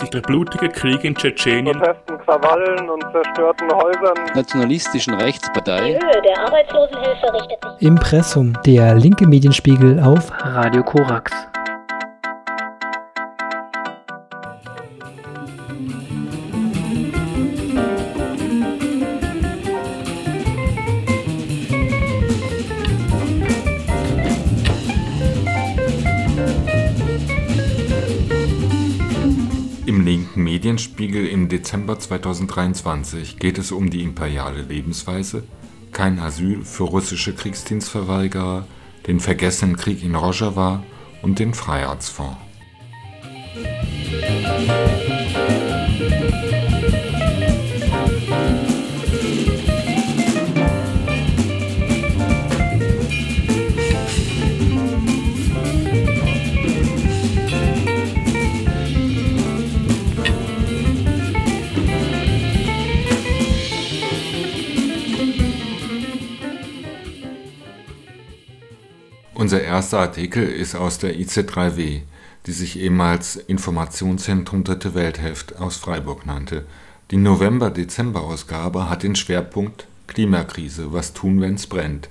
sich der blutige Krieg in Tschetschenien, Protesten, Krawallen und zerstörten Häusern, nationalistischen Rechtspartei. Die Höhe der Arbeitslosenhilfe richtet sich Impressum, der linke Medienspiegel auf Radio Korax. Dezember 2023 geht es um die imperiale Lebensweise, kein Asyl für russische Kriegsdienstverweigerer, den vergessenen Krieg in Rojava und den Freiheitsfonds. Erster Artikel ist aus der IC3W, die sich ehemals Informationszentrum Dritte Weltheft aus Freiburg nannte. Die November-Dezember-Ausgabe hat den Schwerpunkt Klimakrise, was tun, wenn's brennt.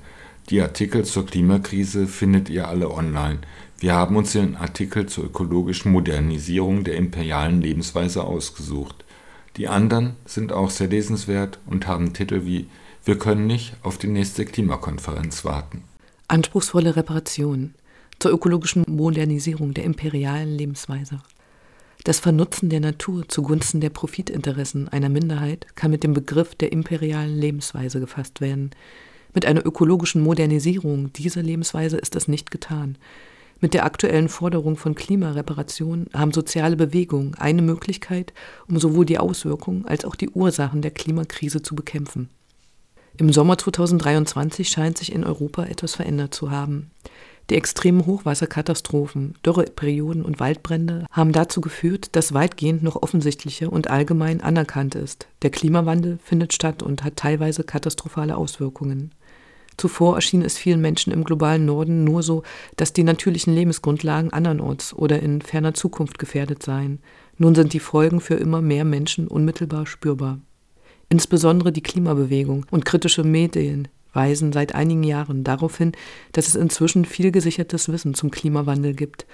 Die Artikel zur Klimakrise findet ihr alle online. Wir haben uns den Artikel zur ökologischen Modernisierung der imperialen Lebensweise ausgesucht. Die anderen sind auch sehr lesenswert und haben Titel wie Wir können nicht auf die nächste Klimakonferenz warten. Anspruchsvolle Reparation zur ökologischen Modernisierung der imperialen Lebensweise. Das Vernutzen der Natur zugunsten der Profitinteressen einer Minderheit kann mit dem Begriff der imperialen Lebensweise gefasst werden. Mit einer ökologischen Modernisierung dieser Lebensweise ist das nicht getan. Mit der aktuellen Forderung von Klimareparation haben soziale Bewegungen eine Möglichkeit, um sowohl die Auswirkungen als auch die Ursachen der Klimakrise zu bekämpfen. Im Sommer 2023 scheint sich in Europa etwas verändert zu haben. Die extremen Hochwasserkatastrophen, Dürreperioden und Waldbrände haben dazu geführt, dass weitgehend noch offensichtlicher und allgemein anerkannt ist. Der Klimawandel findet statt und hat teilweise katastrophale Auswirkungen. Zuvor erschien es vielen Menschen im globalen Norden nur so, dass die natürlichen Lebensgrundlagen andernorts oder in ferner Zukunft gefährdet seien. Nun sind die Folgen für immer mehr Menschen unmittelbar spürbar. Insbesondere die Klimabewegung und kritische Medien weisen seit einigen Jahren darauf hin, dass es inzwischen viel gesichertes Wissen zum Klimawandel gibt.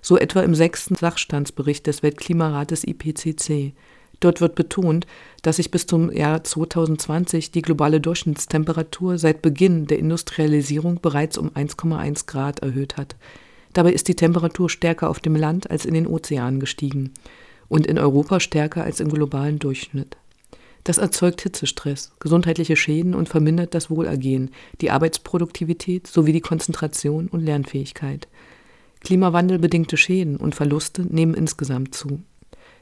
So etwa im sechsten Sachstandsbericht des Weltklimarates IPCC. Dort wird betont, dass sich bis zum Jahr 2020 die globale Durchschnittstemperatur seit Beginn der Industrialisierung bereits um 1,1 Grad erhöht hat. Dabei ist die Temperatur stärker auf dem Land als in den Ozeanen gestiegen und in Europa stärker als im globalen Durchschnitt. Das erzeugt Hitzestress, gesundheitliche Schäden und vermindert das Wohlergehen, die Arbeitsproduktivität sowie die Konzentration und Lernfähigkeit. Klimawandelbedingte Schäden und Verluste nehmen insgesamt zu.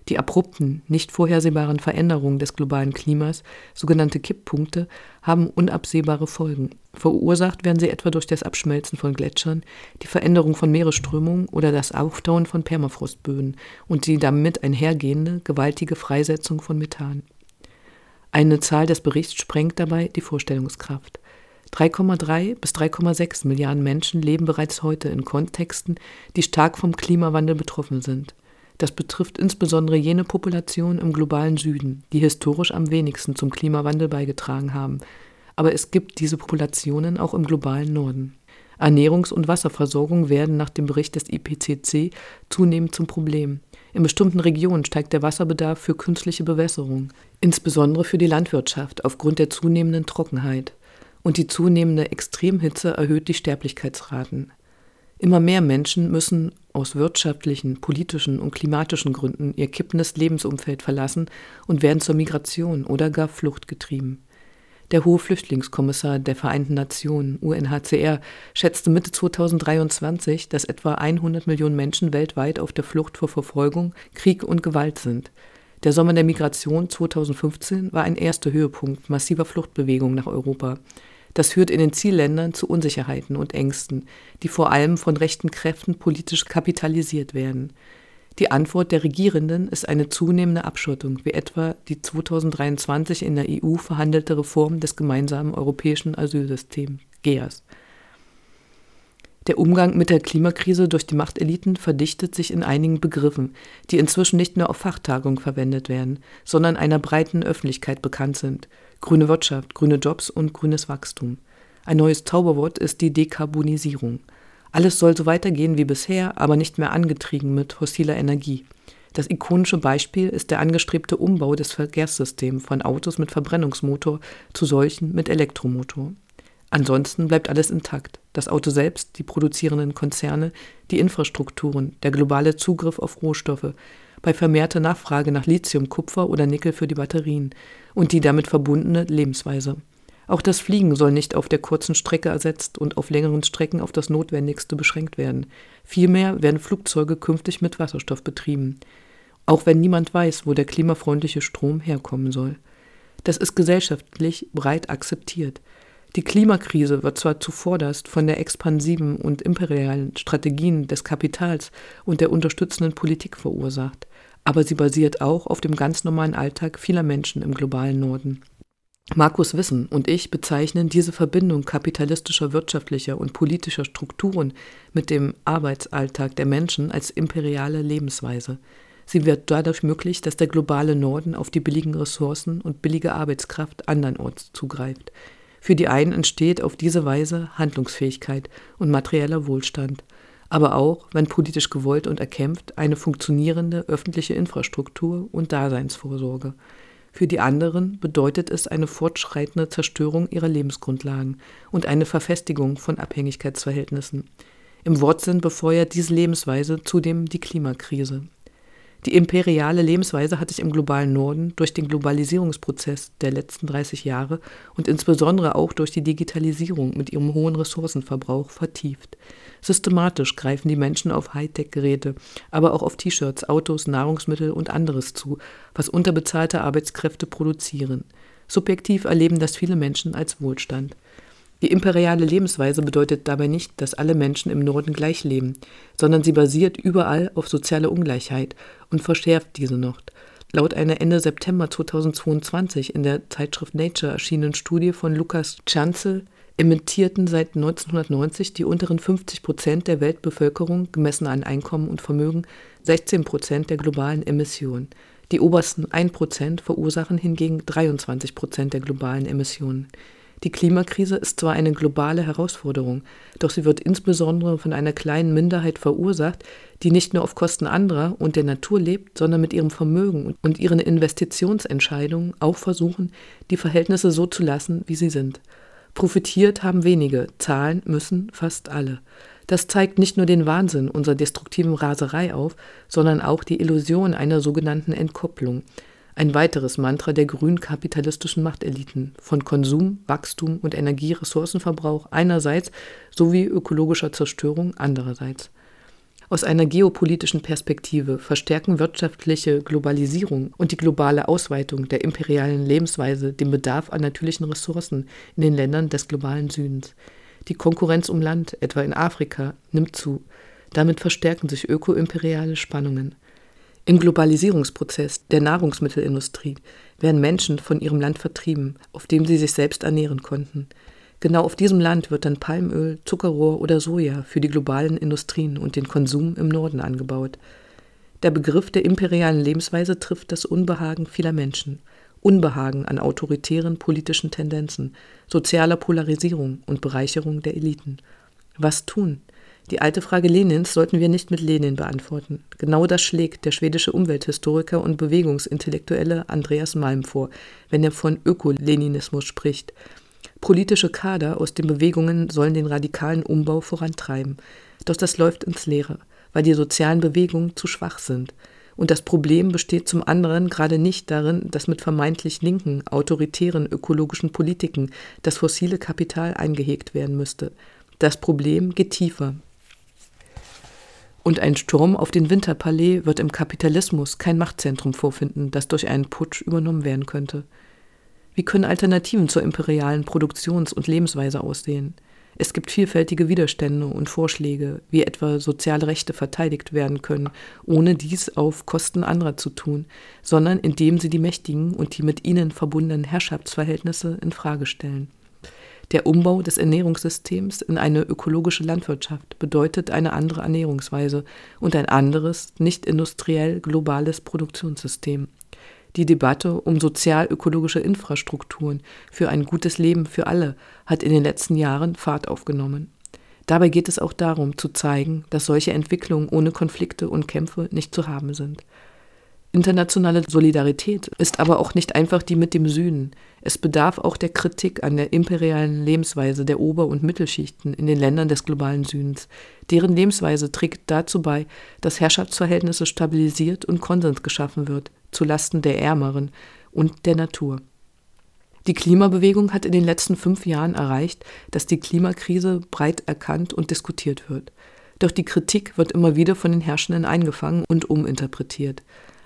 Die abrupten, nicht vorhersehbaren Veränderungen des globalen Klimas, sogenannte Kipppunkte, haben unabsehbare Folgen. Verursacht werden sie etwa durch das Abschmelzen von Gletschern, die Veränderung von Meeresströmungen oder das Auftauen von Permafrostböden und die damit einhergehende gewaltige Freisetzung von Methan. Eine Zahl des Berichts sprengt dabei die Vorstellungskraft. 3,3 bis 3,6 Milliarden Menschen leben bereits heute in Kontexten, die stark vom Klimawandel betroffen sind. Das betrifft insbesondere jene Populationen im globalen Süden, die historisch am wenigsten zum Klimawandel beigetragen haben. Aber es gibt diese Populationen auch im globalen Norden. Ernährungs- und Wasserversorgung werden nach dem Bericht des IPCC zunehmend zum Problem. In bestimmten Regionen steigt der Wasserbedarf für künstliche Bewässerung, insbesondere für die Landwirtschaft aufgrund der zunehmenden Trockenheit. Und die zunehmende Extremhitze erhöht die Sterblichkeitsraten. Immer mehr Menschen müssen aus wirtschaftlichen, politischen und klimatischen Gründen ihr kippendes Lebensumfeld verlassen und werden zur Migration oder gar Flucht getrieben. Der hohe Flüchtlingskommissar der Vereinten Nationen, UNHCR, schätzte Mitte 2023, dass etwa 100 Millionen Menschen weltweit auf der Flucht vor Verfolgung, Krieg und Gewalt sind. Der Sommer der Migration 2015 war ein erster Höhepunkt massiver Fluchtbewegungen nach Europa. Das führt in den Zielländern zu Unsicherheiten und Ängsten, die vor allem von rechten Kräften politisch kapitalisiert werden. Die Antwort der Regierenden ist eine zunehmende Abschottung, wie etwa die 2023 in der EU verhandelte Reform des gemeinsamen europäischen Asylsystems GEAS. Der Umgang mit der Klimakrise durch die Machteliten verdichtet sich in einigen Begriffen, die inzwischen nicht nur auf Fachtagungen verwendet werden, sondern einer breiten Öffentlichkeit bekannt sind. Grüne Wirtschaft, grüne Jobs und grünes Wachstum. Ein neues Zauberwort ist die Dekarbonisierung. Alles soll so weitergehen wie bisher, aber nicht mehr angetrieben mit fossiler Energie. Das ikonische Beispiel ist der angestrebte Umbau des Verkehrssystems von Autos mit Verbrennungsmotor zu solchen mit Elektromotor. Ansonsten bleibt alles intakt. Das Auto selbst, die produzierenden Konzerne, die Infrastrukturen, der globale Zugriff auf Rohstoffe, bei vermehrter Nachfrage nach Lithium, Kupfer oder Nickel für die Batterien und die damit verbundene Lebensweise. Auch das Fliegen soll nicht auf der kurzen Strecke ersetzt und auf längeren Strecken auf das Notwendigste beschränkt werden. Vielmehr werden Flugzeuge künftig mit Wasserstoff betrieben. Auch wenn niemand weiß, wo der klimafreundliche Strom herkommen soll. Das ist gesellschaftlich breit akzeptiert. Die Klimakrise wird zwar zuvorderst von der expansiven und imperialen Strategien des Kapitals und der unterstützenden Politik verursacht, aber sie basiert auch auf dem ganz normalen Alltag vieler Menschen im globalen Norden. Markus Wissen und ich bezeichnen diese Verbindung kapitalistischer wirtschaftlicher und politischer Strukturen mit dem Arbeitsalltag der Menschen als imperiale Lebensweise. Sie wird dadurch möglich, dass der globale Norden auf die billigen Ressourcen und billige Arbeitskraft andernorts zugreift. Für die einen entsteht auf diese Weise Handlungsfähigkeit und materieller Wohlstand, aber auch, wenn politisch gewollt und erkämpft, eine funktionierende öffentliche Infrastruktur und Daseinsvorsorge. Für die anderen bedeutet es eine fortschreitende Zerstörung ihrer Lebensgrundlagen und eine Verfestigung von Abhängigkeitsverhältnissen. Im Wortsinn befeuert diese Lebensweise zudem die Klimakrise. Die imperiale Lebensweise hat sich im globalen Norden durch den Globalisierungsprozess der letzten 30 Jahre und insbesondere auch durch die Digitalisierung mit ihrem hohen Ressourcenverbrauch vertieft. Systematisch greifen die Menschen auf Hightech-Geräte, aber auch auf T-Shirts, Autos, Nahrungsmittel und anderes zu, was unterbezahlte Arbeitskräfte produzieren. Subjektiv erleben das viele Menschen als Wohlstand. Die imperiale Lebensweise bedeutet dabei nicht, dass alle Menschen im Norden gleich leben, sondern sie basiert überall auf sozialer Ungleichheit und verschärft diese noch. Laut einer Ende September 2022 in der Zeitschrift Nature erschienenen Studie von Lukas Chanzel emittierten seit 1990 die unteren 50 Prozent der Weltbevölkerung, gemessen an Einkommen und Vermögen, 16 Prozent der globalen Emissionen. Die obersten 1 Prozent verursachen hingegen 23 Prozent der globalen Emissionen. Die Klimakrise ist zwar eine globale Herausforderung, doch sie wird insbesondere von einer kleinen Minderheit verursacht, die nicht nur auf Kosten anderer und der Natur lebt, sondern mit ihrem Vermögen und ihren Investitionsentscheidungen auch versuchen, die Verhältnisse so zu lassen, wie sie sind. Profitiert haben wenige, zahlen müssen fast alle. Das zeigt nicht nur den Wahnsinn unserer destruktiven Raserei auf, sondern auch die Illusion einer sogenannten Entkopplung, ein weiteres Mantra der grünen kapitalistischen Machteliten von Konsum, Wachstum und Energieressourcenverbrauch einerseits sowie ökologischer Zerstörung andererseits. Aus einer geopolitischen Perspektive verstärken wirtschaftliche Globalisierung und die globale Ausweitung der imperialen Lebensweise den Bedarf an natürlichen Ressourcen in den Ländern des globalen Südens. Die Konkurrenz um Land, etwa in Afrika, nimmt zu. Damit verstärken sich ökoimperiale Spannungen. Im Globalisierungsprozess der Nahrungsmittelindustrie werden Menschen von ihrem Land vertrieben, auf dem sie sich selbst ernähren konnten. Genau auf diesem Land wird dann Palmöl, Zuckerrohr oder Soja für die globalen Industrien und den Konsum im Norden angebaut. Der Begriff der imperialen Lebensweise trifft das Unbehagen vieler Menschen. Unbehagen an autoritären politischen Tendenzen, sozialer Polarisierung und Bereicherung der Eliten. Was tun? Die alte Frage Lenins sollten wir nicht mit Lenin beantworten. Genau das schlägt der schwedische Umwelthistoriker und Bewegungsintellektuelle Andreas Malm vor, wenn er von Ökoleninismus spricht. Politische Kader aus den Bewegungen sollen den radikalen Umbau vorantreiben. Doch das läuft ins Leere, weil die sozialen Bewegungen zu schwach sind. Und das Problem besteht zum anderen gerade nicht darin, dass mit vermeintlich linken, autoritären ökologischen Politiken das fossile Kapital eingehegt werden müsste. Das Problem geht tiefer. Und ein Sturm auf den Winterpalais wird im Kapitalismus kein Machtzentrum vorfinden, das durch einen Putsch übernommen werden könnte. Wie können Alternativen zur imperialen Produktions- und Lebensweise aussehen? Es gibt vielfältige Widerstände und Vorschläge, wie etwa soziale Rechte verteidigt werden können, ohne dies auf Kosten anderer zu tun, sondern indem sie die mächtigen und die mit ihnen verbundenen Herrschaftsverhältnisse in Frage stellen. Der Umbau des Ernährungssystems in eine ökologische Landwirtschaft bedeutet eine andere Ernährungsweise und ein anderes, nicht industriell globales Produktionssystem. Die Debatte um sozial-ökologische Infrastrukturen für ein gutes Leben für alle hat in den letzten Jahren Fahrt aufgenommen. Dabei geht es auch darum, zu zeigen, dass solche Entwicklungen ohne Konflikte und Kämpfe nicht zu haben sind. Internationale Solidarität ist aber auch nicht einfach die mit dem Süden. Es bedarf auch der Kritik an der imperialen Lebensweise der Ober- und Mittelschichten in den Ländern des globalen Südens. Deren Lebensweise trägt dazu bei, dass Herrschaftsverhältnisse stabilisiert und Konsens geschaffen wird, zulasten der Ärmeren und der Natur. Die Klimabewegung hat in den letzten fünf Jahren erreicht, dass die Klimakrise breit erkannt und diskutiert wird. Doch die Kritik wird immer wieder von den Herrschenden eingefangen und uminterpretiert.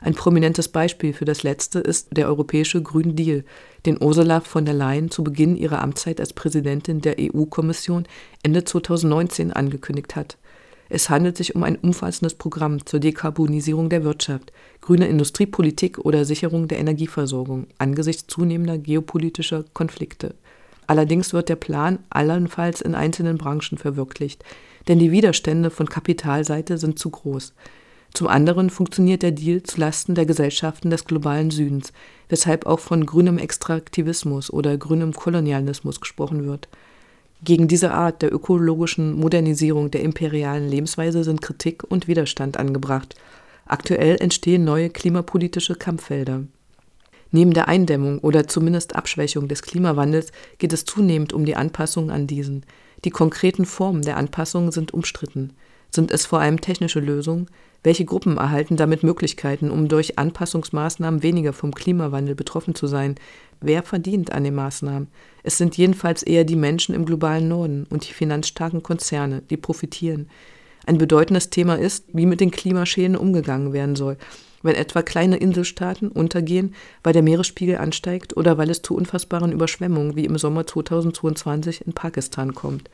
Ein prominentes Beispiel für das letzte ist der europäische Green Deal, den Ursula von der Leyen zu Beginn ihrer Amtszeit als Präsidentin der EU-Kommission Ende 2019 angekündigt hat. Es handelt sich um ein umfassendes Programm zur Dekarbonisierung der Wirtschaft, grüne Industriepolitik oder Sicherung der Energieversorgung angesichts zunehmender geopolitischer Konflikte. Allerdings wird der Plan allenfalls in einzelnen Branchen verwirklicht, denn die Widerstände von Kapitalseite sind zu groß. Zum anderen funktioniert der Deal zulasten der Gesellschaften des globalen Südens, weshalb auch von grünem Extraktivismus oder grünem Kolonialismus gesprochen wird. Gegen diese Art der ökologischen Modernisierung der imperialen Lebensweise sind Kritik und Widerstand angebracht. Aktuell entstehen neue klimapolitische Kampffelder. Neben der Eindämmung oder zumindest Abschwächung des Klimawandels geht es zunehmend um die Anpassung an diesen. Die konkreten Formen der Anpassung sind umstritten. Sind es vor allem technische Lösungen? Welche Gruppen erhalten damit Möglichkeiten, um durch Anpassungsmaßnahmen weniger vom Klimawandel betroffen zu sein? Wer verdient an den Maßnahmen? Es sind jedenfalls eher die Menschen im globalen Norden und die finanzstarken Konzerne, die profitieren. Ein bedeutendes Thema ist, wie mit den Klimaschäden umgegangen werden soll, wenn etwa kleine Inselstaaten untergehen, weil der Meeresspiegel ansteigt oder weil es zu unfassbaren Überschwemmungen wie im Sommer 2022 in Pakistan kommt.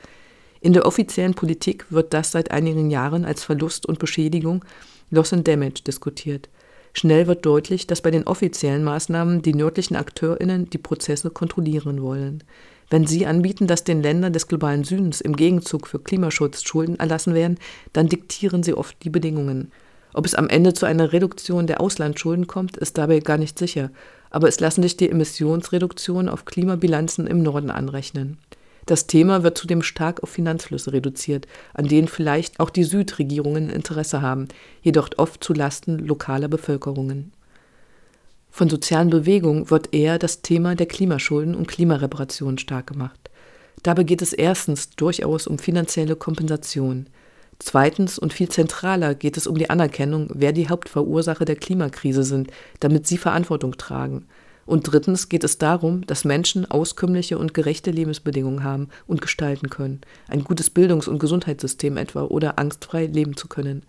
In der offiziellen Politik wird das seit einigen Jahren als Verlust und Beschädigung Loss and Damage diskutiert. Schnell wird deutlich, dass bei den offiziellen Maßnahmen die nördlichen AkteurInnen die Prozesse kontrollieren wollen. Wenn sie anbieten, dass den Ländern des globalen Südens im Gegenzug für Klimaschutz Schulden erlassen werden, dann diktieren sie oft die Bedingungen. Ob es am Ende zu einer Reduktion der Auslandsschulden kommt, ist dabei gar nicht sicher, aber es lassen sich die Emissionsreduktionen auf Klimabilanzen im Norden anrechnen. Das Thema wird zudem stark auf Finanzflüsse reduziert, an denen vielleicht auch die Südregierungen Interesse haben, jedoch oft zu Lasten lokaler Bevölkerungen. Von sozialen Bewegungen wird eher das Thema der Klimaschulden und Klimareparationen stark gemacht. Dabei geht es erstens durchaus um finanzielle Kompensation. Zweitens und viel zentraler geht es um die Anerkennung, wer die Hauptverursacher der Klimakrise sind, damit sie Verantwortung tragen – und drittens geht es darum, dass Menschen auskömmliche und gerechte Lebensbedingungen haben und gestalten können, ein gutes Bildungs- und Gesundheitssystem etwa oder angstfrei leben zu können.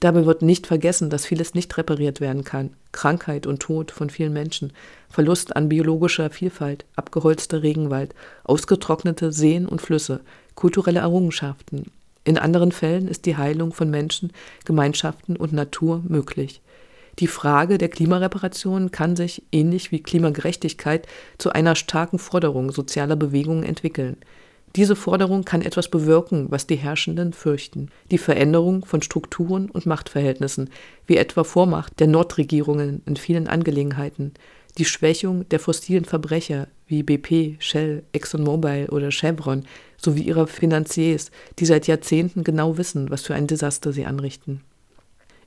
Dabei wird nicht vergessen, dass vieles nicht repariert werden kann. Krankheit und Tod von vielen Menschen, Verlust an biologischer Vielfalt, abgeholzter Regenwald, ausgetrocknete Seen und Flüsse, kulturelle Errungenschaften. In anderen Fällen ist die Heilung von Menschen, Gemeinschaften und Natur möglich. Die Frage der Klimareparation kann sich, ähnlich wie Klimagerechtigkeit, zu einer starken Forderung sozialer Bewegungen entwickeln. Diese Forderung kann etwas bewirken, was die Herrschenden fürchten. Die Veränderung von Strukturen und Machtverhältnissen, wie etwa Vormacht der Nordregierungen in vielen Angelegenheiten, die Schwächung der fossilen Verbrecher wie BP, Shell, ExxonMobil oder Chevron sowie ihrer Finanziers, die seit Jahrzehnten genau wissen, was für ein Desaster sie anrichten.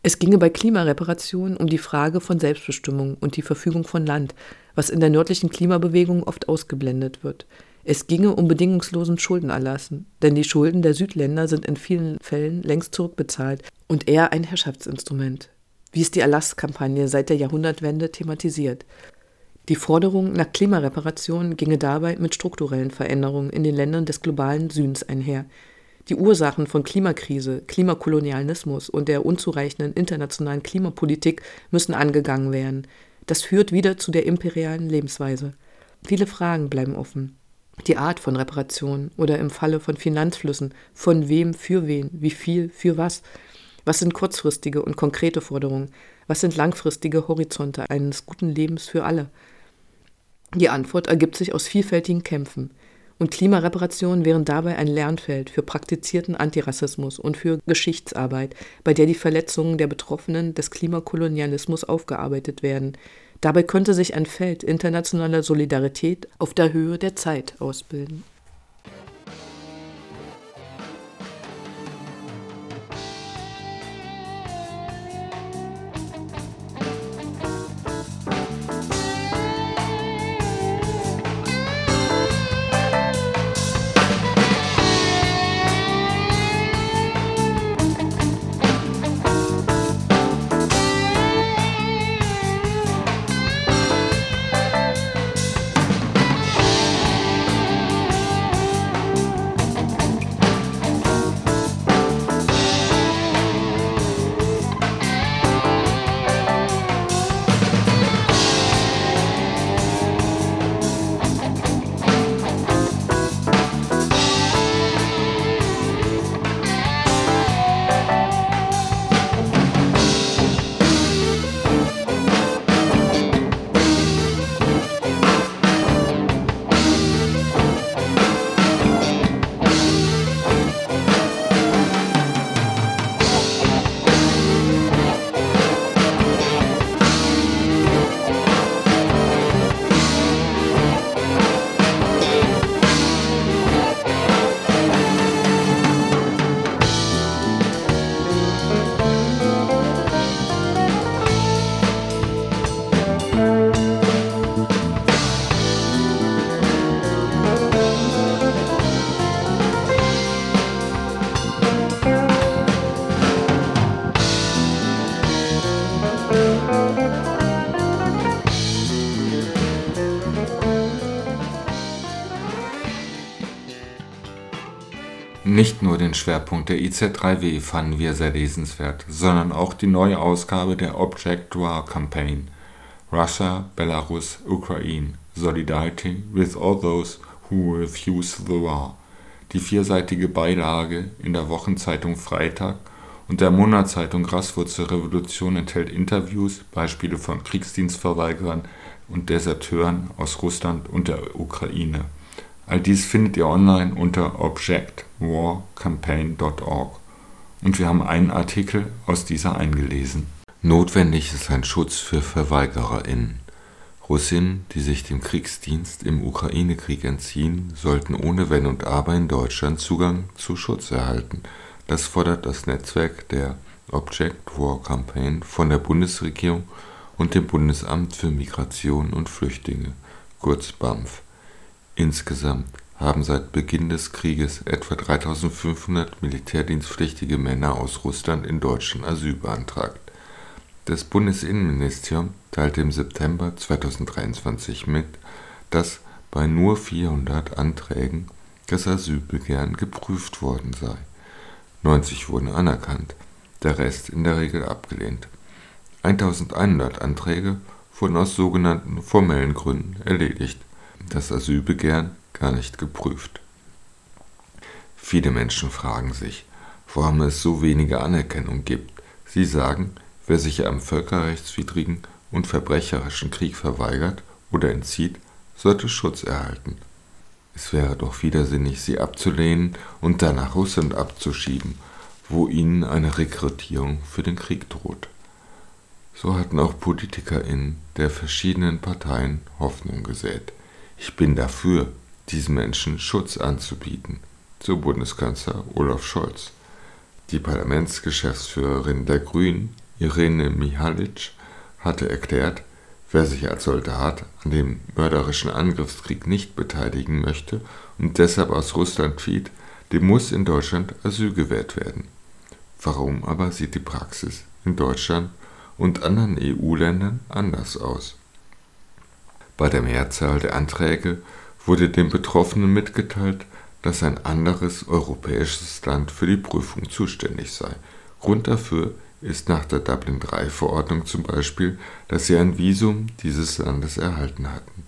Es ginge bei Klimareparationen um die Frage von Selbstbestimmung und die Verfügung von Land, was in der nördlichen Klimabewegung oft ausgeblendet wird. Es ginge um bedingungslosen Schuldenerlassen, denn die Schulden der Südländer sind in vielen Fällen längst zurückbezahlt und eher ein Herrschaftsinstrument, wie es die Erlasskampagne seit der Jahrhundertwende thematisiert. Die Forderung nach Klimareparationen ginge dabei mit strukturellen Veränderungen in den Ländern des globalen Südens einher, die Ursachen von Klimakrise, Klimakolonialismus und der unzureichenden internationalen Klimapolitik müssen angegangen werden. Das führt wieder zu der imperialen Lebensweise. Viele Fragen bleiben offen. Die Art von Reparation oder im Falle von Finanzflüssen, von wem für wen, wie viel für was. Was sind kurzfristige und konkrete Forderungen? Was sind langfristige Horizonte eines guten Lebens für alle? Die Antwort ergibt sich aus vielfältigen Kämpfen. Und Klimareparation wären dabei ein Lernfeld für praktizierten Antirassismus und für Geschichtsarbeit, bei der die Verletzungen der Betroffenen des Klimakolonialismus aufgearbeitet werden. Dabei könnte sich ein Feld internationaler Solidarität auf der Höhe der Zeit ausbilden. Nur den Schwerpunkt der IZ3W fanden wir sehr lesenswert, sondern auch die neue Ausgabe der Object War Campaign. Russia, Belarus, Ukraine – Solidarity with all those who refuse the war, die vierseitige Beilage in der Wochenzeitung Freitag und der Monatszeitung Graswurzel Revolution enthält Interviews, Beispiele von Kriegsdienstverweigerern und Deserteuren aus Russland und der Ukraine. All dies findet ihr online unter objectwarcampaign.org und wir haben einen Artikel aus dieser eingelesen. Notwendig ist ein Schutz für VerweigererInnen. Russinnen, die sich dem Kriegsdienst im Ukraine-Krieg entziehen, sollten ohne Wenn und Aber in Deutschland Zugang zu Schutz erhalten. Das fordert das Netzwerk der Object War Campaign von der Bundesregierung und dem Bundesamt für Migration und Flüchtlinge, kurz BAMF. Insgesamt haben seit Beginn des Krieges etwa 3500 militärdienstpflichtige Männer aus Russland in Deutschland Asyl beantragt. Das Bundesinnenministerium teilte im September 2023 mit, dass bei nur 400 Anträgen das Asylbegehren geprüft worden sei. 90 wurden anerkannt, der Rest in der Regel abgelehnt. 1100 Anträge wurden aus sogenannten formellen Gründen erledigt das Asylbegehren gar nicht geprüft. Viele Menschen fragen sich, warum es so wenige Anerkennung gibt. Sie sagen, wer sich einem völkerrechtswidrigen und verbrecherischen Krieg verweigert oder entzieht, sollte Schutz erhalten. Es wäre doch widersinnig, sie abzulehnen und dann nach Russland abzuschieben, wo ihnen eine Rekrutierung für den Krieg droht. So hatten auch PolitikerInnen der verschiedenen Parteien Hoffnung gesät. Ich bin dafür, diesen Menschen Schutz anzubieten, so Bundeskanzler Olaf Scholz. Die Parlamentsgeschäftsführerin der Grünen, Irene Mihalic, hatte erklärt, wer sich als Soldat an dem mörderischen Angriffskrieg nicht beteiligen möchte und deshalb aus Russland flieht, dem muss in Deutschland Asyl gewährt werden. Warum aber sieht die Praxis in Deutschland und anderen EU-Ländern anders aus? Bei der Mehrzahl der Anträge wurde den Betroffenen mitgeteilt, dass ein anderes europäisches Land für die Prüfung zuständig sei. Grund dafür ist nach der Dublin-III-Verordnung zum Beispiel, dass sie ein Visum dieses Landes erhalten hatten.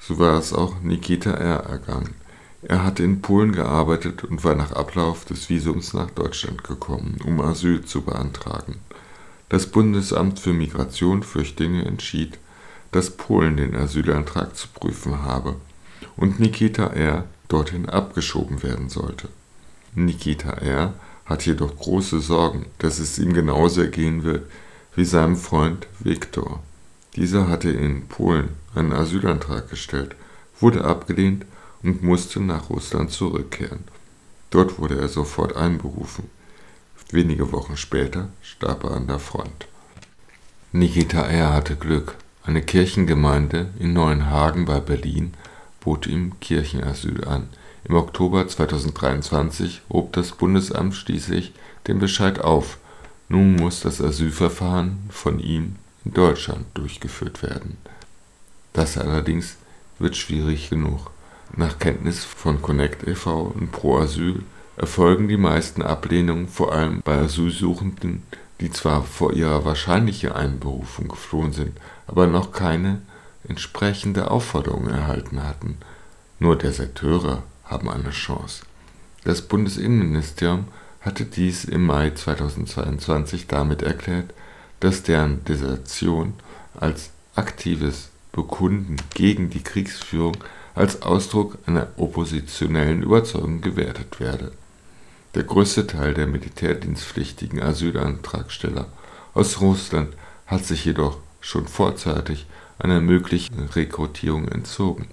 So war es auch Nikita R. ergangen. Er hatte in Polen gearbeitet und war nach Ablauf des Visums nach Deutschland gekommen, um Asyl zu beantragen. Das Bundesamt für Migration Flüchtlinge entschied, dass Polen den Asylantrag zu prüfen habe und Nikita R. dorthin abgeschoben werden sollte. Nikita R. hat jedoch große Sorgen, dass es ihm genauso ergehen wird wie seinem Freund Viktor. Dieser hatte in Polen einen Asylantrag gestellt, wurde abgelehnt und musste nach Russland zurückkehren. Dort wurde er sofort einberufen. Wenige Wochen später starb er an der Front. Nikita R. hatte Glück. Eine Kirchengemeinde in Neuenhagen bei Berlin bot ihm Kirchenasyl an. Im Oktober 2023 hob das Bundesamt schließlich den Bescheid auf. Nun muss das Asylverfahren von ihm in Deutschland durchgeführt werden. Das allerdings wird schwierig genug. Nach Kenntnis von Connect e.V. und Pro Asyl erfolgen die meisten Ablehnungen vor allem bei Asylsuchenden, die zwar vor ihrer wahrscheinlichen Einberufung geflohen sind, aber noch keine entsprechende Aufforderung erhalten hatten. Nur Deserteure haben eine Chance. Das Bundesinnenministerium hatte dies im Mai 2022 damit erklärt, dass deren Desertion als aktives Bekunden gegen die Kriegsführung als Ausdruck einer oppositionellen Überzeugung gewertet werde. Der größte Teil der militärdienstpflichtigen Asylantragsteller aus Russland hat sich jedoch schon vorzeitig einer möglichen Rekrutierung entzogen.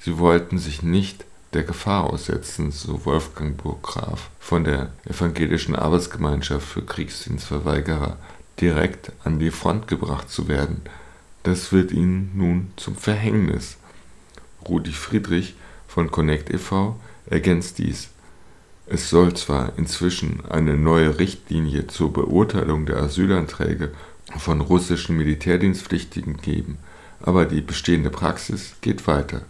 Sie wollten sich nicht der Gefahr aussetzen, so Wolfgang Burggraf von der Evangelischen Arbeitsgemeinschaft für Kriegsdienstverweigerer, direkt an die Front gebracht zu werden. Das wird ihnen nun zum Verhängnis. Rudi Friedrich von Connect e.V. ergänzt dies. Es soll zwar inzwischen eine neue Richtlinie zur Beurteilung der Asylanträge von russischen Militärdienstpflichtigen geben, aber die bestehende Praxis geht weiter.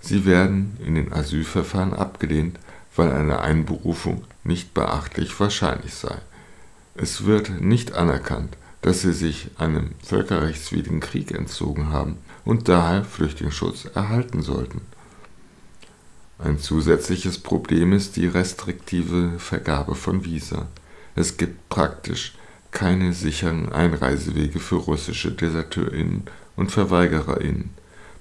Sie werden in den Asylverfahren abgelehnt, weil eine Einberufung nicht beachtlich wahrscheinlich sei. Es wird nicht anerkannt, dass sie sich einem völkerrechtswidrigen Krieg entzogen haben und daher Flüchtlingsschutz erhalten sollten. Ein zusätzliches Problem ist die restriktive Vergabe von Visa. Es gibt praktisch keine sicheren Einreisewege für russische Deserteurinnen und Verweigererinnen.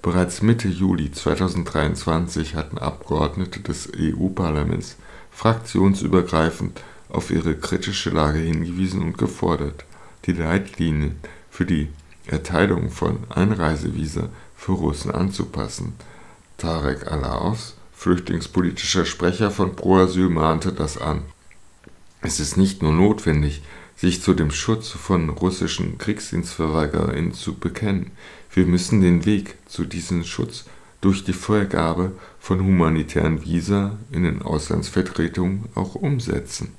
Bereits Mitte Juli 2023 hatten Abgeordnete des EU-Parlaments fraktionsübergreifend auf ihre kritische Lage hingewiesen und gefordert, die Leitlinien für die Erteilung von Einreisevisa für Russen anzupassen. Tarek Alaos, flüchtlingspolitischer Sprecher von Pro Asyl, mahnte das an. Es ist nicht nur notwendig, sich zu dem Schutz von russischen KriegsdienstverweigerInnen zu bekennen. Wir müssen den Weg zu diesem Schutz durch die Vergabe von humanitären Visa in den Auslandsvertretungen auch umsetzen.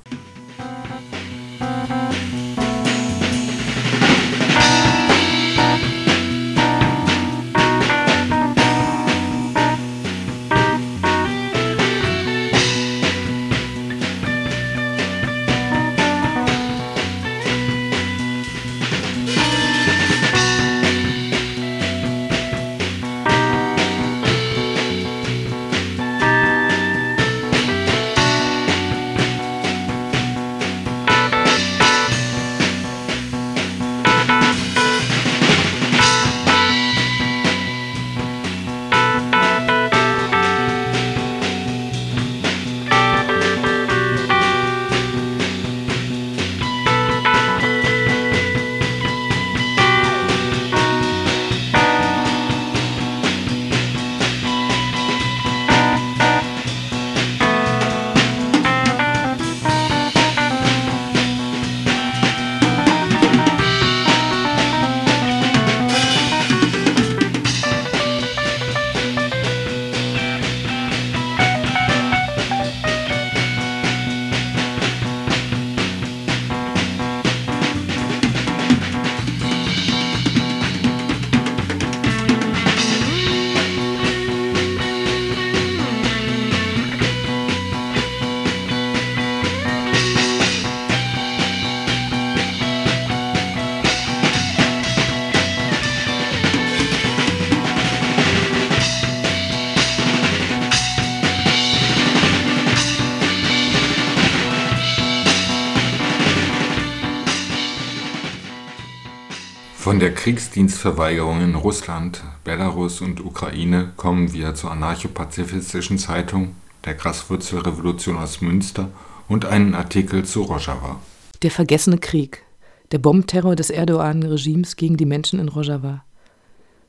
Der Kriegsdienstverweigerung in Russland, Belarus und Ukraine kommen wir zur anarcho-pazifistischen Zeitung der Graswurzelrevolution aus Münster und einen Artikel zu Rojava. Der vergessene Krieg. Der Bombenterror des Erdogan-Regimes gegen die Menschen in Rojava.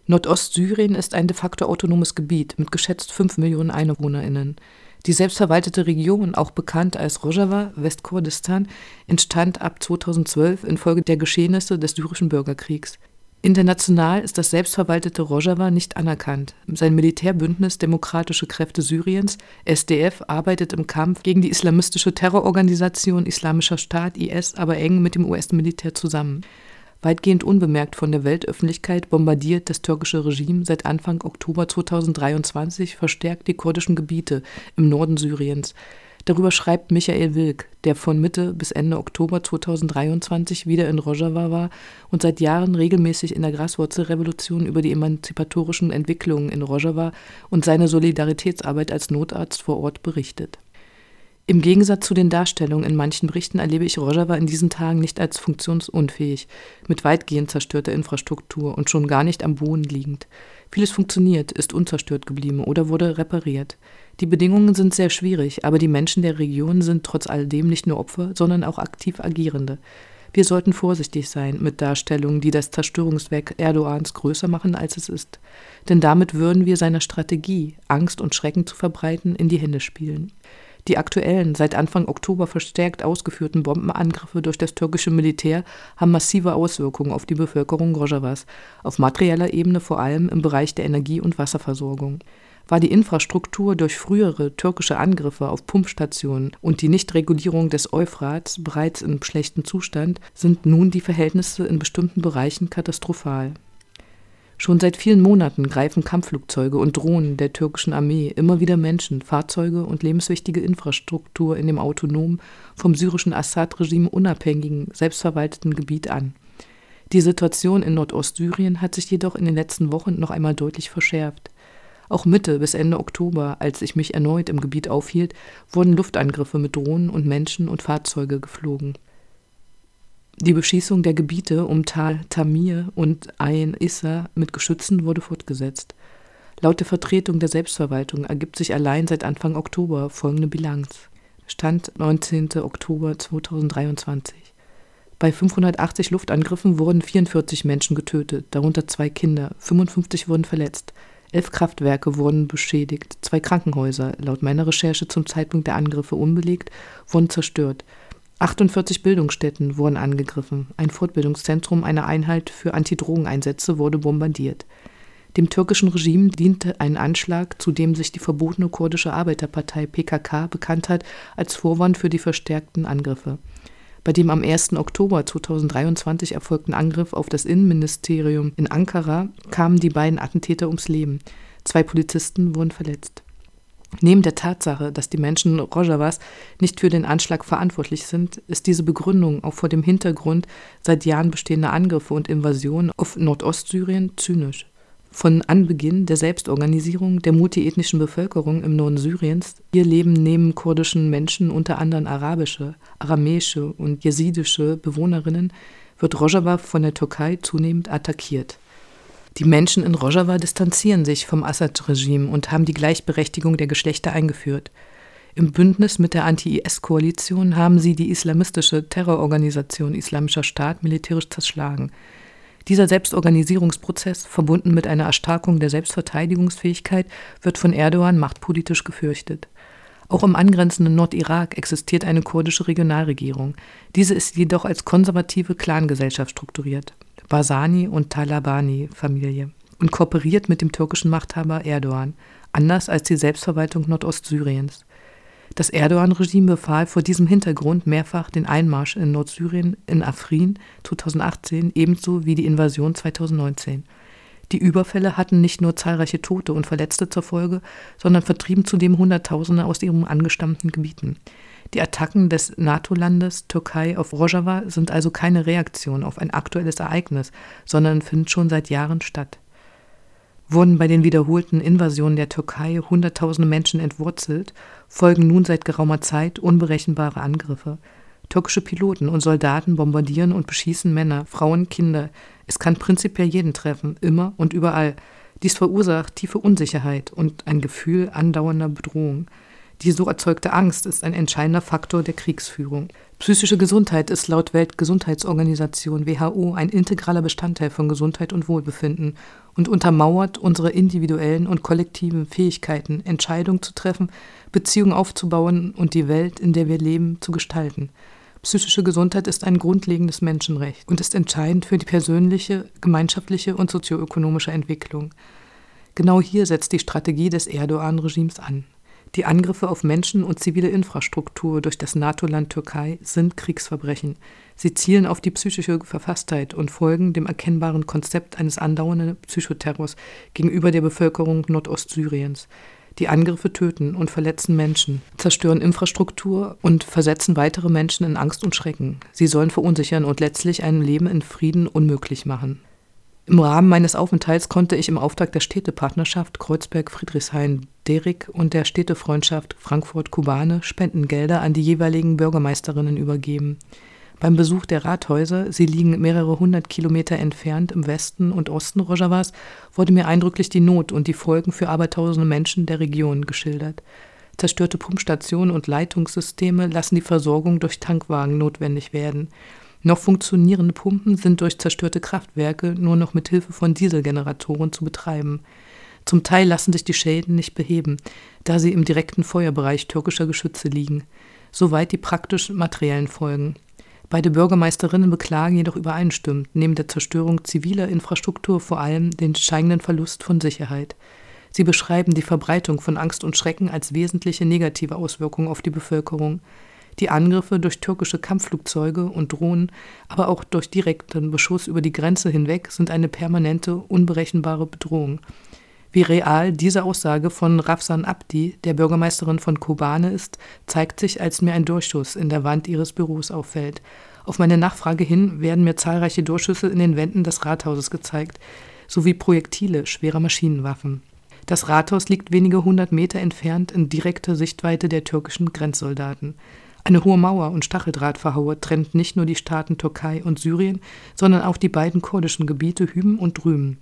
Nordostsyrien ist ein de facto autonomes Gebiet mit geschätzt 5 Millionen EinwohnerInnen. Die selbstverwaltete Region, auch bekannt als Rojava, Westkurdistan, entstand ab 2012 infolge der Geschehnisse des syrischen Bürgerkriegs. International ist das selbstverwaltete Rojava nicht anerkannt. Sein Militärbündnis Demokratische Kräfte Syriens, SDF, arbeitet im Kampf gegen die islamistische Terrororganisation Islamischer Staat IS aber eng mit dem US-Militär zusammen. Weitgehend unbemerkt von der Weltöffentlichkeit bombardiert das türkische Regime seit Anfang Oktober 2023 verstärkt die kurdischen Gebiete im Norden Syriens. Darüber schreibt Michael Wilk, der von Mitte bis Ende Oktober 2023 wieder in Rojava war und seit Jahren regelmäßig in der Graswurzelrevolution über die emanzipatorischen Entwicklungen in Rojava und seine Solidaritätsarbeit als Notarzt vor Ort berichtet. Im Gegensatz zu den Darstellungen in manchen Berichten erlebe ich Rojava in diesen Tagen nicht als funktionsunfähig, mit weitgehend zerstörter Infrastruktur und schon gar nicht am Boden liegend. Vieles funktioniert, ist unzerstört geblieben oder wurde repariert. Die Bedingungen sind sehr schwierig, aber die Menschen der Region sind trotz alledem nicht nur Opfer, sondern auch aktiv Agierende. Wir sollten vorsichtig sein mit Darstellungen, die das Zerstörungswerk Erdogans größer machen, als es ist. Denn damit würden wir seiner Strategie, Angst und Schrecken zu verbreiten, in die Hände spielen. Die aktuellen, seit Anfang Oktober verstärkt ausgeführten Bombenangriffe durch das türkische Militär haben massive Auswirkungen auf die Bevölkerung Rojavas, auf materieller Ebene vor allem im Bereich der Energie- und Wasserversorgung. War die Infrastruktur durch frühere türkische Angriffe auf Pumpstationen und die Nichtregulierung des Euphrats bereits in schlechtem Zustand, sind nun die Verhältnisse in bestimmten Bereichen katastrophal. Schon seit vielen Monaten greifen Kampfflugzeuge und Drohnen der türkischen Armee immer wieder Menschen, Fahrzeuge und lebenswichtige Infrastruktur in dem autonomen, vom syrischen Assad-Regime unabhängigen, selbstverwalteten Gebiet an. Die Situation in Nordostsyrien hat sich jedoch in den letzten Wochen noch einmal deutlich verschärft. Auch Mitte bis Ende Oktober, als ich mich erneut im Gebiet aufhielt, wurden Luftangriffe mit Drohnen und Menschen und Fahrzeuge geflogen. Die Beschießung der Gebiete um Tal Tamir und Ain Issa mit Geschützen wurde fortgesetzt. Laut der Vertretung der Selbstverwaltung ergibt sich allein seit Anfang Oktober folgende Bilanz. Stand 19. Oktober 2023. Bei 580 Luftangriffen wurden 44 Menschen getötet, darunter zwei Kinder, 55 wurden verletzt. Elf Kraftwerke wurden beschädigt, zwei Krankenhäuser, laut meiner Recherche zum Zeitpunkt der Angriffe unbelegt, wurden zerstört. 48 Bildungsstätten wurden angegriffen. Ein Fortbildungszentrum einer Einheit für Antidrogeneinsätze wurde bombardiert. Dem türkischen Regime diente ein Anschlag, zu dem sich die verbotene kurdische Arbeiterpartei PKK bekannt hat, als Vorwand für die verstärkten Angriffe. Bei dem am 1. Oktober 2023 erfolgten Angriff auf das Innenministerium in Ankara kamen die beiden Attentäter ums Leben. Zwei Polizisten wurden verletzt. Neben der Tatsache, dass die Menschen Rojavas nicht für den Anschlag verantwortlich sind, ist diese Begründung auch vor dem Hintergrund seit Jahren bestehender Angriffe und Invasionen auf Nordostsyrien zynisch. Von Anbeginn der Selbstorganisierung der multiethnischen Bevölkerung im Norden Syriens, hier leben neben kurdischen Menschen unter anderem arabische, aramäische und jesidische Bewohnerinnen, wird Rojava von der Türkei zunehmend attackiert. Die Menschen in Rojava distanzieren sich vom Assad-Regime und haben die Gleichberechtigung der Geschlechter eingeführt. Im Bündnis mit der Anti-IS-Koalition haben sie die islamistische Terrororganisation Islamischer Staat militärisch zerschlagen. Dieser Selbstorganisierungsprozess, verbunden mit einer Erstarkung der Selbstverteidigungsfähigkeit, wird von Erdogan machtpolitisch gefürchtet. Auch im angrenzenden Nordirak existiert eine kurdische Regionalregierung. Diese ist jedoch als konservative Clangesellschaft strukturiert. Barsani und Talabani-Familie und kooperiert mit dem türkischen Machthaber Erdogan, anders als die Selbstverwaltung Nordostsyriens. Das Erdogan-Regime befahl vor diesem Hintergrund mehrfach den Einmarsch in Nordsyrien in Afrin 2018 ebenso wie die Invasion 2019. Die Überfälle hatten nicht nur zahlreiche Tote und Verletzte zur Folge, sondern vertrieben zudem Hunderttausende aus ihren angestammten Gebieten. Die Attacken des NATO-Landes Türkei auf Rojava sind also keine Reaktion auf ein aktuelles Ereignis, sondern finden schon seit Jahren statt. Wurden bei den wiederholten Invasionen der Türkei Hunderttausende Menschen entwurzelt, folgen nun seit geraumer Zeit unberechenbare Angriffe. Türkische Piloten und Soldaten bombardieren und beschießen Männer, Frauen, Kinder. Es kann prinzipiell jeden treffen, immer und überall. Dies verursacht tiefe Unsicherheit und ein Gefühl andauernder Bedrohung. Die so erzeugte Angst ist ein entscheidender Faktor der Kriegsführung. Psychische Gesundheit ist laut Weltgesundheitsorganisation WHO ein integraler Bestandteil von Gesundheit und Wohlbefinden und untermauert unsere individuellen und kollektiven Fähigkeiten, Entscheidungen zu treffen, Beziehungen aufzubauen und die Welt, in der wir leben, zu gestalten. Psychische Gesundheit ist ein grundlegendes Menschenrecht und ist entscheidend für die persönliche, gemeinschaftliche und sozioökonomische Entwicklung. Genau hier setzt die Strategie des Erdogan-Regimes an. Die Angriffe auf Menschen und zivile Infrastruktur durch das NATO-Land Türkei sind Kriegsverbrechen. Sie zielen auf die psychische Verfasstheit und folgen dem erkennbaren Konzept eines andauernden Psychoterrors gegenüber der Bevölkerung Nordostsyriens. Die Angriffe töten und verletzen Menschen, zerstören Infrastruktur und versetzen weitere Menschen in Angst und Schrecken. Sie sollen verunsichern und letztlich ein Leben in Frieden unmöglich machen. Im Rahmen meines Aufenthalts konnte ich im Auftrag der Städtepartnerschaft Kreuzberg-Friedrichshain-Derik und der Städtefreundschaft Frankfurt-Kubane Spendengelder an die jeweiligen Bürgermeisterinnen übergeben. Beim Besuch der Rathäuser, sie liegen mehrere hundert Kilometer entfernt im Westen und Osten Rojavas, wurde mir eindrücklich die Not und die Folgen für abertausende Menschen der Region geschildert. Zerstörte Pumpstationen und Leitungssysteme lassen die Versorgung durch Tankwagen notwendig werden. Noch funktionierende Pumpen sind durch zerstörte Kraftwerke nur noch mit Hilfe von Dieselgeneratoren zu betreiben. Zum Teil lassen sich die Schäden nicht beheben, da sie im direkten Feuerbereich türkischer Geschütze liegen. Soweit die praktisch materiellen Folgen. Beide Bürgermeisterinnen beklagen jedoch übereinstimmend neben der Zerstörung ziviler Infrastruktur vor allem den steigenden Verlust von Sicherheit. Sie beschreiben die Verbreitung von Angst und Schrecken als wesentliche negative Auswirkung auf die Bevölkerung. Die Angriffe durch türkische Kampfflugzeuge und Drohnen, aber auch durch direkten Beschuss über die Grenze hinweg sind eine permanente, unberechenbare Bedrohung. Wie real diese Aussage von Rafsan Abdi, der Bürgermeisterin von Kobane ist, zeigt sich, als mir ein Durchschuss in der Wand ihres Büros auffällt. Auf meine Nachfrage hin werden mir zahlreiche Durchschüsse in den Wänden des Rathauses gezeigt, sowie Projektile schwerer Maschinenwaffen. Das Rathaus liegt wenige hundert Meter entfernt in direkter Sichtweite der türkischen Grenzsoldaten. Eine hohe Mauer und Stacheldrahtverhaue trennt nicht nur die Staaten Türkei und Syrien, sondern auch die beiden kurdischen Gebiete Hüben und Rümen.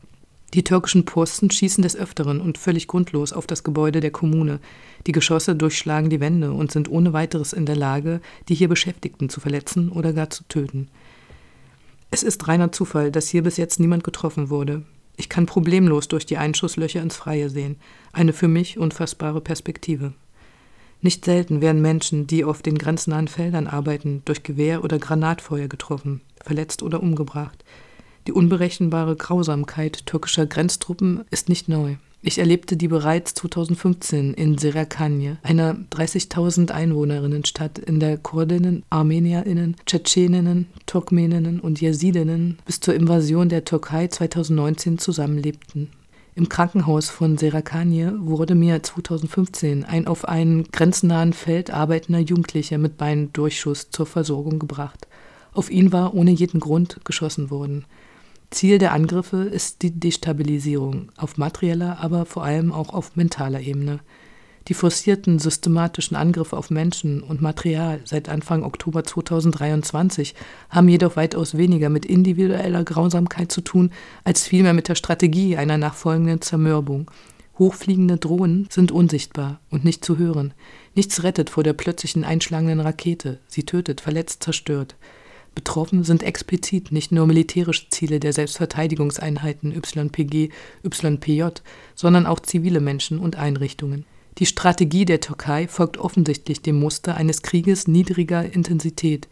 Die türkischen Posten schießen des Öfteren und völlig grundlos auf das Gebäude der Kommune. Die Geschosse durchschlagen die Wände und sind ohne weiteres in der Lage, die hier Beschäftigten zu verletzen oder gar zu töten. Es ist reiner Zufall, dass hier bis jetzt niemand getroffen wurde. Ich kann problemlos durch die Einschusslöcher ins Freie sehen. Eine für mich unfassbare Perspektive. Nicht selten werden Menschen, die auf den grenznahen Feldern arbeiten, durch Gewehr oder Granatfeuer getroffen, verletzt oder umgebracht. Die unberechenbare Grausamkeit türkischer Grenztruppen ist nicht neu. Ich erlebte die bereits 2015 in Serakanje, einer 30.000 Einwohnerinnenstadt, in der Kurdinnen, Armenierinnen, Tschetscheninnen, Turkmeninnen und Jesidinnen bis zur Invasion der Türkei 2019 zusammenlebten. Im Krankenhaus von Serakanje wurde mir 2015 ein auf einem grenznahen Feld arbeitender Jugendlicher mit Beindurchschuss zur Versorgung gebracht. Auf ihn war ohne jeden Grund geschossen worden. Ziel der Angriffe ist die Destabilisierung auf materieller, aber vor allem auch auf mentaler Ebene. Die forcierten systematischen Angriffe auf Menschen und Material seit Anfang Oktober 2023 haben jedoch weitaus weniger mit individueller Grausamkeit zu tun, als vielmehr mit der Strategie einer nachfolgenden Zermürbung. Hochfliegende Drohnen sind unsichtbar und nicht zu hören. Nichts rettet vor der plötzlichen einschlagenden Rakete. Sie tötet, verletzt, zerstört. Betroffen sind explizit nicht nur militärische Ziele der Selbstverteidigungseinheiten YPG, YPJ, sondern auch zivile Menschen und Einrichtungen. Die Strategie der Türkei folgt offensichtlich dem Muster eines Krieges niedriger Intensität.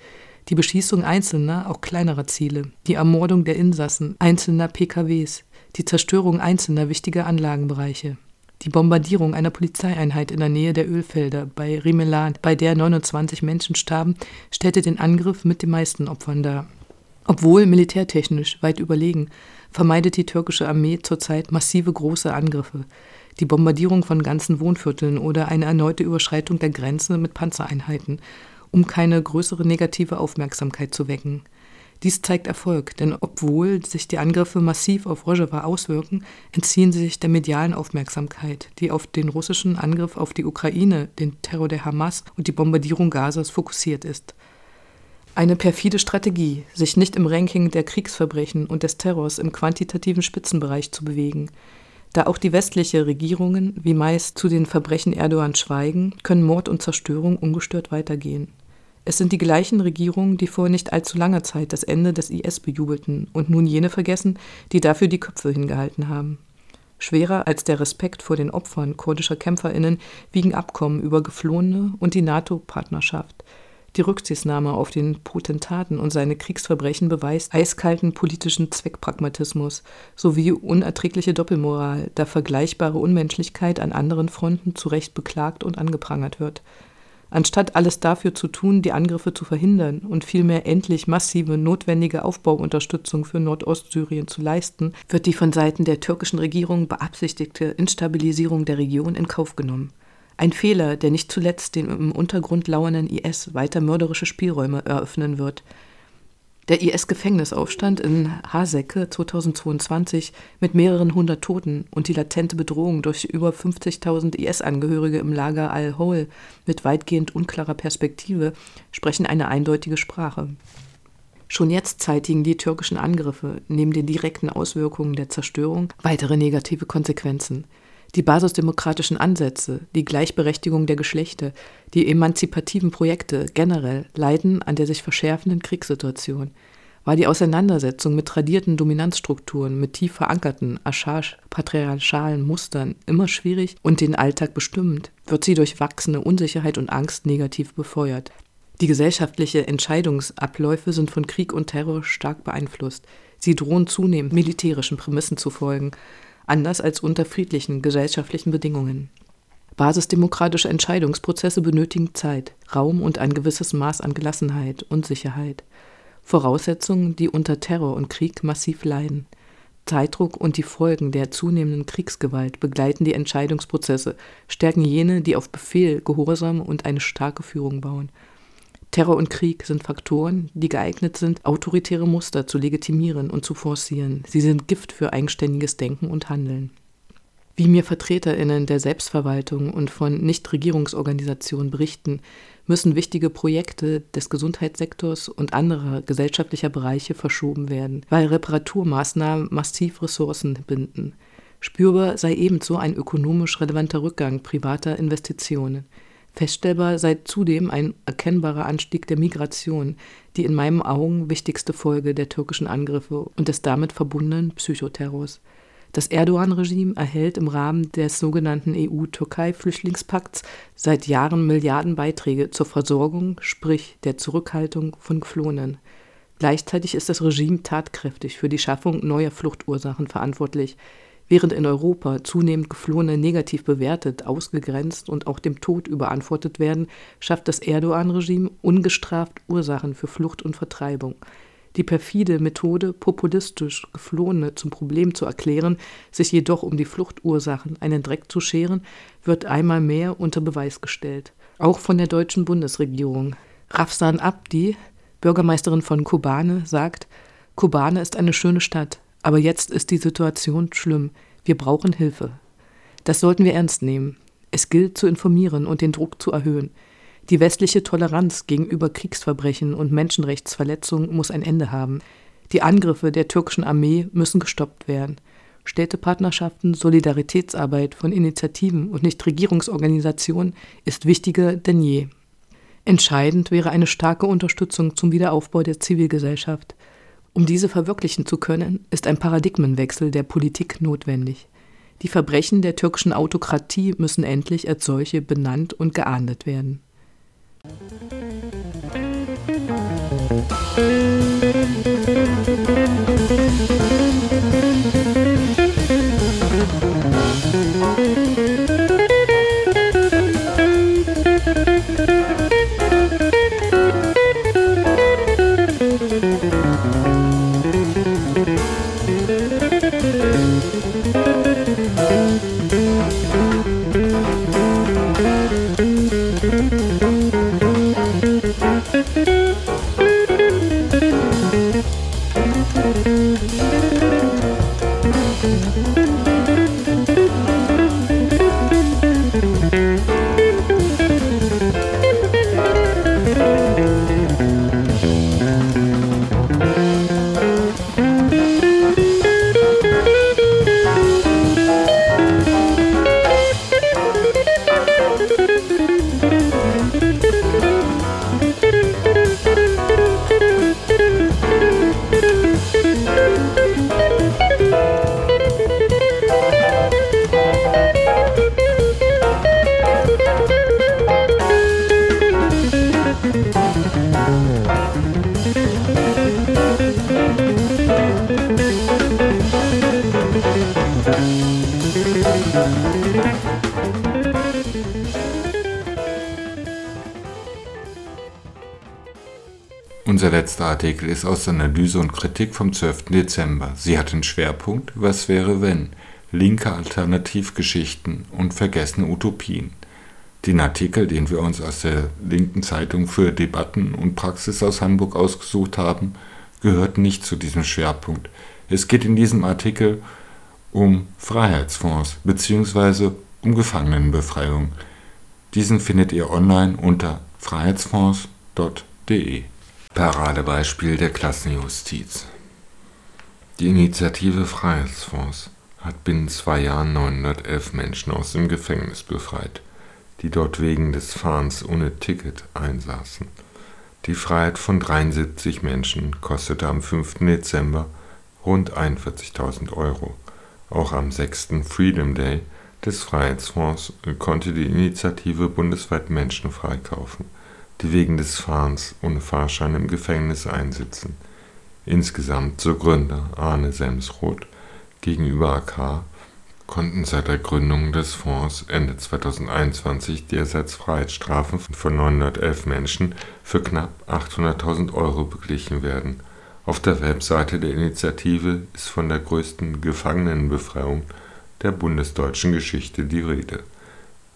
Die Beschießung einzelner, auch kleinerer Ziele, die Ermordung der Insassen einzelner PKWs, die Zerstörung einzelner wichtiger Anlagenbereiche, die Bombardierung einer Polizeieinheit in der Nähe der Ölfelder bei Rimelan, bei der 29 Menschen starben, stellte den Angriff mit den meisten Opfern dar. Obwohl militärtechnisch weit überlegen, vermeidet die türkische Armee zurzeit massive große Angriffe die Bombardierung von ganzen Wohnvierteln oder eine erneute Überschreitung der Grenze mit Panzereinheiten, um keine größere negative Aufmerksamkeit zu wecken. Dies zeigt Erfolg, denn obwohl sich die Angriffe massiv auf Rojava auswirken, entziehen sie sich der medialen Aufmerksamkeit, die auf den russischen Angriff auf die Ukraine, den Terror der Hamas und die Bombardierung Gazas fokussiert ist. Eine perfide Strategie, sich nicht im Ranking der Kriegsverbrechen und des Terrors im quantitativen Spitzenbereich zu bewegen. Da auch die westliche Regierungen wie meist zu den Verbrechen Erdogan schweigen, können Mord und Zerstörung ungestört weitergehen. Es sind die gleichen Regierungen, die vor nicht allzu langer Zeit das Ende des IS bejubelten und nun jene vergessen, die dafür die Köpfe hingehalten haben. Schwerer als der Respekt vor den Opfern kurdischer Kämpferinnen wiegen Abkommen über Geflohene und die NATO-Partnerschaft. Die Rücksichtnahme auf den Potentaten und seine Kriegsverbrechen beweist eiskalten politischen Zweckpragmatismus sowie unerträgliche Doppelmoral, da vergleichbare Unmenschlichkeit an anderen Fronten zu Recht beklagt und angeprangert wird. Anstatt alles dafür zu tun, die Angriffe zu verhindern und vielmehr endlich massive notwendige Aufbauunterstützung für Nordostsyrien zu leisten, wird die von Seiten der türkischen Regierung beabsichtigte Instabilisierung der Region in Kauf genommen. Ein Fehler, der nicht zuletzt den im Untergrund lauernden IS weiter mörderische Spielräume eröffnen wird. Der IS-Gefängnisaufstand in Haseke 2022 mit mehreren hundert Toten und die latente Bedrohung durch über 50.000 IS-Angehörige im Lager Al-Hol mit weitgehend unklarer Perspektive sprechen eine eindeutige Sprache. Schon jetzt zeitigen die türkischen Angriffe neben den direkten Auswirkungen der Zerstörung weitere negative Konsequenzen die basisdemokratischen Ansätze, die Gleichberechtigung der Geschlechter, die emanzipativen Projekte generell leiden an der sich verschärfenden Kriegssituation. War die Auseinandersetzung mit tradierten Dominanzstrukturen, mit tief verankerten, archaisch-patriarchalen Mustern immer schwierig und den Alltag bestimmend, wird sie durch wachsende Unsicherheit und Angst negativ befeuert. Die gesellschaftlichen Entscheidungsabläufe sind von Krieg und Terror stark beeinflusst. Sie drohen zunehmend militärischen Prämissen zu folgen, anders als unter friedlichen gesellschaftlichen Bedingungen. Basisdemokratische Entscheidungsprozesse benötigen Zeit, Raum und ein gewisses Maß an Gelassenheit und Sicherheit. Voraussetzungen, die unter Terror und Krieg massiv leiden. Zeitdruck und die Folgen der zunehmenden Kriegsgewalt begleiten die Entscheidungsprozesse, stärken jene, die auf Befehl, Gehorsam und eine starke Führung bauen Terror und Krieg sind Faktoren, die geeignet sind, autoritäre Muster zu legitimieren und zu forcieren. Sie sind Gift für eigenständiges Denken und Handeln. Wie mir Vertreterinnen der Selbstverwaltung und von Nichtregierungsorganisationen berichten, müssen wichtige Projekte des Gesundheitssektors und anderer gesellschaftlicher Bereiche verschoben werden, weil Reparaturmaßnahmen massiv Ressourcen binden. Spürbar sei ebenso ein ökonomisch relevanter Rückgang privater Investitionen. Feststellbar sei zudem ein erkennbarer Anstieg der Migration, die in meinen Augen wichtigste Folge der türkischen Angriffe und des damit verbundenen Psychoterrors. Das Erdogan-Regime erhält im Rahmen des sogenannten EU-Türkei-Flüchtlingspakts seit Jahren Milliardenbeiträge zur Versorgung, sprich der Zurückhaltung von Geflohenen. Gleichzeitig ist das Regime tatkräftig für die Schaffung neuer Fluchtursachen verantwortlich, Während in Europa zunehmend Geflohene negativ bewertet, ausgegrenzt und auch dem Tod überantwortet werden, schafft das Erdogan-Regime ungestraft Ursachen für Flucht und Vertreibung. Die perfide Methode, populistisch Geflohene zum Problem zu erklären, sich jedoch um die Fluchtursachen einen Dreck zu scheren, wird einmal mehr unter Beweis gestellt. Auch von der deutschen Bundesregierung. Rafsan Abdi, Bürgermeisterin von Kobane, sagt, Kobane ist eine schöne Stadt, aber jetzt ist die Situation schlimm. Wir brauchen Hilfe. Das sollten wir ernst nehmen. Es gilt zu informieren und den Druck zu erhöhen. Die westliche Toleranz gegenüber Kriegsverbrechen und Menschenrechtsverletzungen muss ein Ende haben. Die Angriffe der türkischen Armee müssen gestoppt werden. Städtepartnerschaften, Solidaritätsarbeit von Initiativen und Nichtregierungsorganisationen ist wichtiger denn je. Entscheidend wäre eine starke Unterstützung zum Wiederaufbau der Zivilgesellschaft. Um diese verwirklichen zu können, ist ein Paradigmenwechsel der Politik notwendig. Die Verbrechen der türkischen Autokratie müssen endlich als solche benannt und geahndet werden. Unser Artikel ist aus Analyse und Kritik vom 12. Dezember. Sie hat den Schwerpunkt Was wäre wenn? Linke Alternativgeschichten und vergessene Utopien. Den Artikel, den wir uns aus der linken Zeitung für Debatten und Praxis aus Hamburg ausgesucht haben, gehört nicht zu diesem Schwerpunkt. Es geht in diesem Artikel um Freiheitsfonds bzw. um Gefangenenbefreiung. Diesen findet ihr online unter freiheitsfonds.de. Paradebeispiel der Klassenjustiz. Die Initiative Freiheitsfonds hat binnen zwei Jahren 911 Menschen aus dem Gefängnis befreit, die dort wegen des Fahrens ohne Ticket einsaßen. Die Freiheit von 73 Menschen kostete am 5. Dezember rund 41.000 Euro. Auch am 6. Freedom Day des Freiheitsfonds konnte die Initiative bundesweit Menschen freikaufen die wegen des Fahrens ohne Fahrschein im Gefängnis einsitzen. Insgesamt, so Gründer Arne Semsroth gegenüber AK, konnten seit der Gründung des Fonds Ende 2021 die Ersatzfreiheitsstrafen von 911 Menschen für knapp 800.000 Euro beglichen werden. Auf der Webseite der Initiative ist von der größten Gefangenenbefreiung der bundesdeutschen Geschichte die Rede.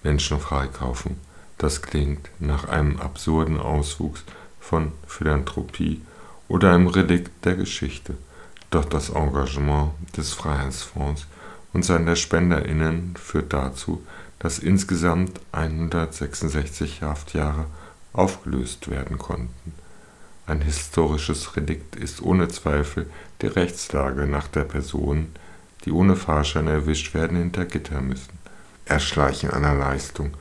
Menschen freikaufen das klingt nach einem absurden Auswuchs von Philanthropie oder einem Relikt der Geschichte. Doch das Engagement des Freiheitsfonds und seiner SpenderInnen führt dazu, dass insgesamt 166 Haftjahre aufgelöst werden konnten. Ein historisches Relikt ist ohne Zweifel die Rechtslage, nach der Personen, die ohne Fahrschein erwischt werden, hinter Gitter müssen. Erschleichen einer Leistung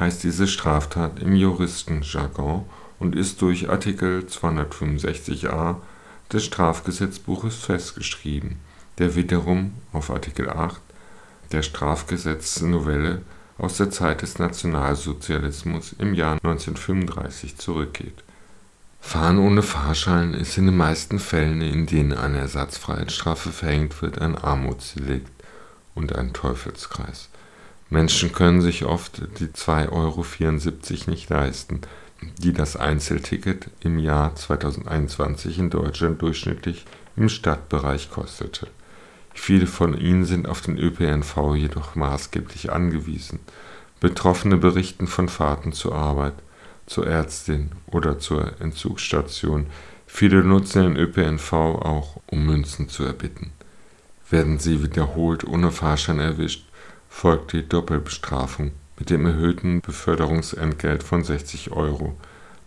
heißt diese Straftat im Juristenjargon und ist durch Artikel 265a des Strafgesetzbuches festgeschrieben, der wiederum auf Artikel 8 der Strafgesetznovelle aus der Zeit des Nationalsozialismus im Jahr 1935 zurückgeht. Fahren ohne Fahrschein ist in den meisten Fällen, in denen eine Ersatzfreiheitsstrafe verhängt wird, ein Armutsdelikt und ein Teufelskreis. Menschen können sich oft die 2,74 Euro nicht leisten, die das Einzelticket im Jahr 2021 in Deutschland durchschnittlich im Stadtbereich kostete. Viele von ihnen sind auf den ÖPNV jedoch maßgeblich angewiesen. Betroffene berichten von Fahrten zur Arbeit, zur Ärztin oder zur Entzugsstation. Viele nutzen den ÖPNV auch, um Münzen zu erbitten. Werden sie wiederholt ohne Fahrschein erwischt, folgt die Doppelbestrafung mit dem erhöhten Beförderungsentgelt von 60 Euro,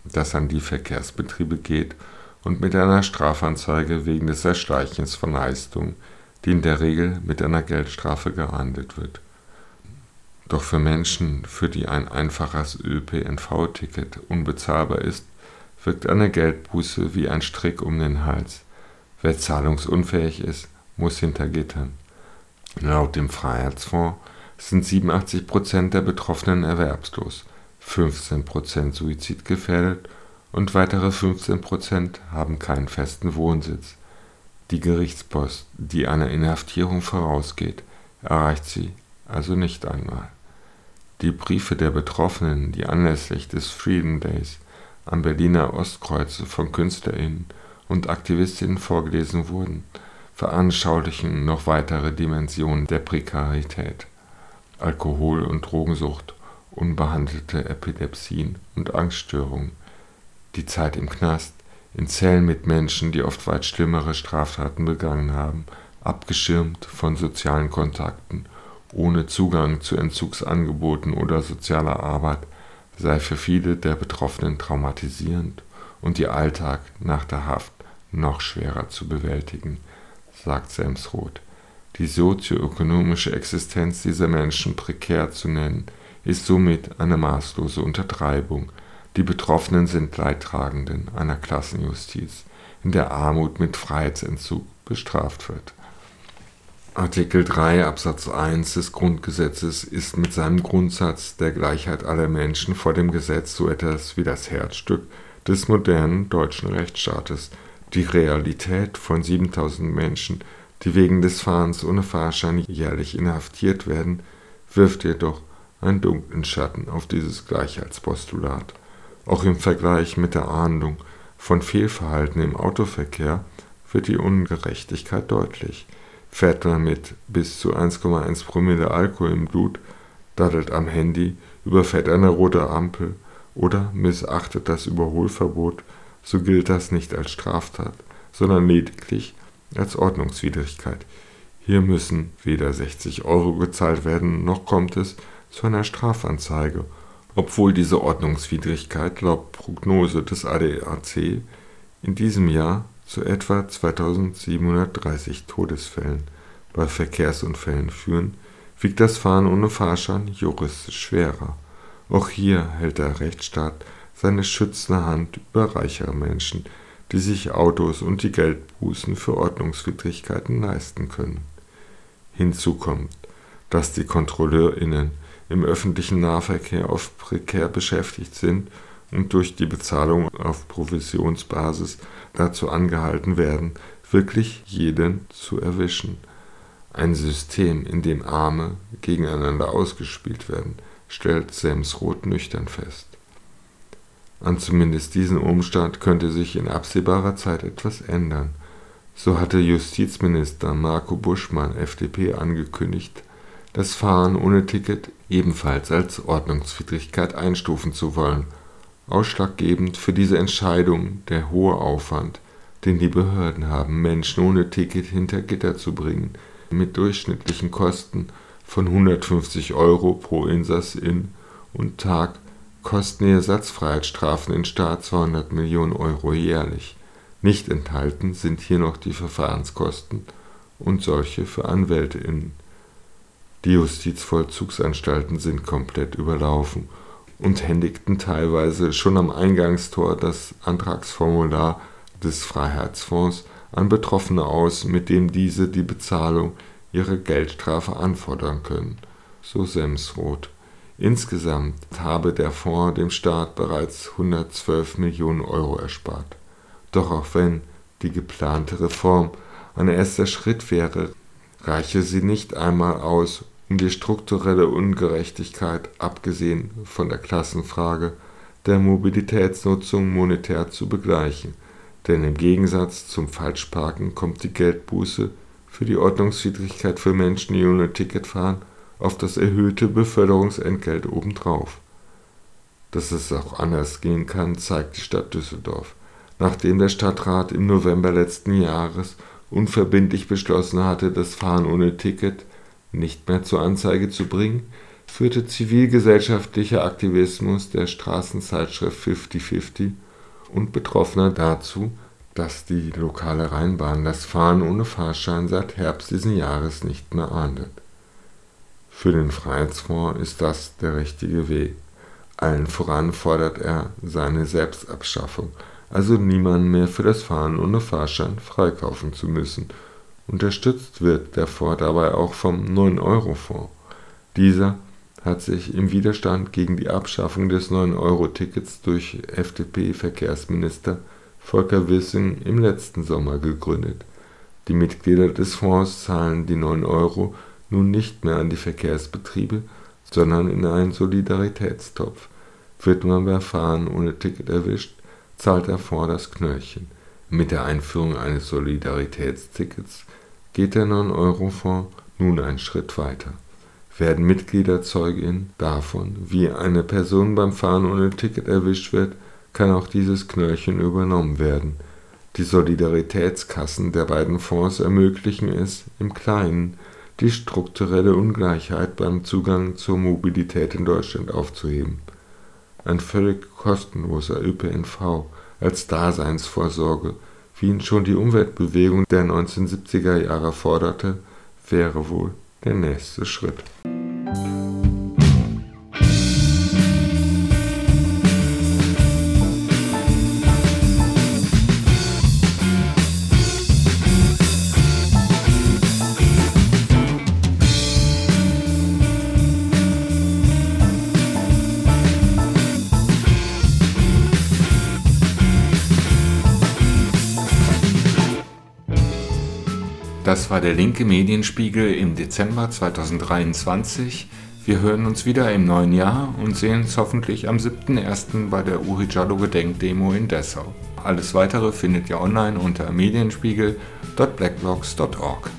das an die Verkehrsbetriebe geht, und mit einer Strafanzeige wegen des Erschleichens von Leistungen, die in der Regel mit einer Geldstrafe geahndet wird. Doch für Menschen, für die ein einfaches ÖPNV-Ticket unbezahlbar ist, wirkt eine Geldbuße wie ein Strick um den Hals. Wer zahlungsunfähig ist, muss hinter Gittern. Laut dem Freiheitsfonds sind 87 Prozent der Betroffenen erwerbslos, 15 Prozent suizidgefährdet und weitere 15 Prozent haben keinen festen Wohnsitz. Die Gerichtspost, die einer Inhaftierung vorausgeht, erreicht sie also nicht einmal. Die Briefe der Betroffenen, die anlässlich des Freedom Days am Berliner Ostkreuz von KünstlerInnen und AktivistInnen vorgelesen wurden, veranschaulichen noch weitere Dimensionen der Prekarität. Alkohol- und Drogensucht, unbehandelte Epilepsien und Angststörungen, die Zeit im Knast, in Zellen mit Menschen, die oft weit schlimmere Straftaten begangen haben, abgeschirmt von sozialen Kontakten, ohne Zugang zu Entzugsangeboten oder sozialer Arbeit, sei für viele der Betroffenen traumatisierend und ihr Alltag nach der Haft noch schwerer zu bewältigen, sagt Semsroth. Die sozioökonomische Existenz dieser Menschen prekär zu nennen, ist somit eine maßlose Untertreibung. Die Betroffenen sind Leidtragenden einer Klassenjustiz, in der Armut mit Freiheitsentzug bestraft wird. Artikel 3 Absatz 1 des Grundgesetzes ist mit seinem Grundsatz der Gleichheit aller Menschen vor dem Gesetz so etwas wie das Herzstück des modernen deutschen Rechtsstaates. Die Realität von 7000 Menschen die wegen des Fahrens ohne Fahrschein jährlich inhaftiert werden, wirft jedoch einen dunklen Schatten auf dieses Gleichheitspostulat. Auch im Vergleich mit der Ahndung von Fehlverhalten im Autoverkehr wird die Ungerechtigkeit deutlich. Fährt man mit bis zu 1,1 Promille Alkohol im Blut, daddelt am Handy, überfährt eine rote Ampel oder missachtet das Überholverbot, so gilt das nicht als Straftat, sondern lediglich als Ordnungswidrigkeit. Hier müssen weder 60 Euro gezahlt werden, noch kommt es zu einer Strafanzeige, obwohl diese Ordnungswidrigkeit laut Prognose des ADAC in diesem Jahr zu etwa 2730 Todesfällen bei Verkehrsunfällen führen, wiegt das Fahren ohne Fahrschein juristisch schwerer. Auch hier hält der Rechtsstaat seine schützende Hand über reichere Menschen, die sich Autos und die Geldbußen für Ordnungswidrigkeiten leisten können. Hinzu kommt, dass die KontrolleurInnen im öffentlichen Nahverkehr oft prekär beschäftigt sind und durch die Bezahlung auf Provisionsbasis dazu angehalten werden, wirklich jeden zu erwischen. Ein System, in dem Arme gegeneinander ausgespielt werden, stellt Semsroth nüchtern fest. An zumindest diesem Umstand könnte sich in absehbarer Zeit etwas ändern. So hatte Justizminister Marco Buschmann (FDP) angekündigt, das Fahren ohne Ticket ebenfalls als Ordnungswidrigkeit einstufen zu wollen. Ausschlaggebend für diese Entscheidung der hohe Aufwand, den die Behörden haben, Menschen ohne Ticket hinter Gitter zu bringen, mit durchschnittlichen Kosten von 150 Euro pro Insassin und Tag kosten die Ersatzfreiheitsstrafen den Staat 200 Millionen Euro jährlich. Nicht enthalten sind hier noch die Verfahrenskosten und solche für AnwältInnen. Die Justizvollzugsanstalten sind komplett überlaufen und händigten teilweise schon am Eingangstor das Antragsformular des Freiheitsfonds an Betroffene aus, mit dem diese die Bezahlung ihrer Geldstrafe anfordern können, so Semsroth. Insgesamt habe der Fonds dem Staat bereits 112 Millionen Euro erspart. Doch auch wenn die geplante Reform ein erster Schritt wäre, reiche sie nicht einmal aus, um die strukturelle Ungerechtigkeit, abgesehen von der Klassenfrage, der Mobilitätsnutzung monetär zu begleichen. Denn im Gegensatz zum Falschparken kommt die Geldbuße für die Ordnungswidrigkeit für Menschen, die ohne Ticket fahren, auf das erhöhte Beförderungsentgelt obendrauf. Dass es auch anders gehen kann, zeigt die Stadt Düsseldorf. Nachdem der Stadtrat im November letzten Jahres unverbindlich beschlossen hatte, das Fahren ohne Ticket nicht mehr zur Anzeige zu bringen, führte zivilgesellschaftlicher Aktivismus der Straßenzeitschrift 5050 und Betroffener dazu, dass die lokale Rheinbahn das Fahren ohne Fahrschein seit Herbst diesen Jahres nicht mehr ahndet. Für den Freiheitsfonds ist das der richtige Weg. Allen voran fordert er seine Selbstabschaffung, also niemanden mehr für das Fahren ohne Fahrschein freikaufen zu müssen. Unterstützt wird der Fonds dabei auch vom 9-Euro-Fonds. Dieser hat sich im Widerstand gegen die Abschaffung des 9-Euro-Tickets durch FDP-Verkehrsminister Volker Wissing im letzten Sommer gegründet. Die Mitglieder des Fonds zahlen die 9 Euro nun nicht mehr an die Verkehrsbetriebe, sondern in einen Solidaritätstopf. Wird man bei Fahren ohne Ticket erwischt, zahlt der Fonds das Knöllchen. Mit der Einführung eines Solidaritätstickets geht der 9-Euro-Fonds nun einen Schritt weiter. Werden Mitglieder Zeugin davon, wie eine Person beim Fahren ohne Ticket erwischt wird, kann auch dieses Knöllchen übernommen werden. Die Solidaritätskassen der beiden Fonds ermöglichen es im Kleinen, die strukturelle Ungleichheit beim Zugang zur Mobilität in Deutschland aufzuheben. Ein völlig kostenloser ÖPNV als Daseinsvorsorge, wie ihn schon die Umweltbewegung der 1970er Jahre forderte, wäre wohl der nächste Schritt. Das war der linke Medienspiegel im Dezember 2023. Wir hören uns wieder im neuen Jahr und sehen uns hoffentlich am 7.1. bei der Uri Jallo Gedenkdemo in Dessau. Alles weitere findet ihr online unter medienspiegel.blackblocks.org.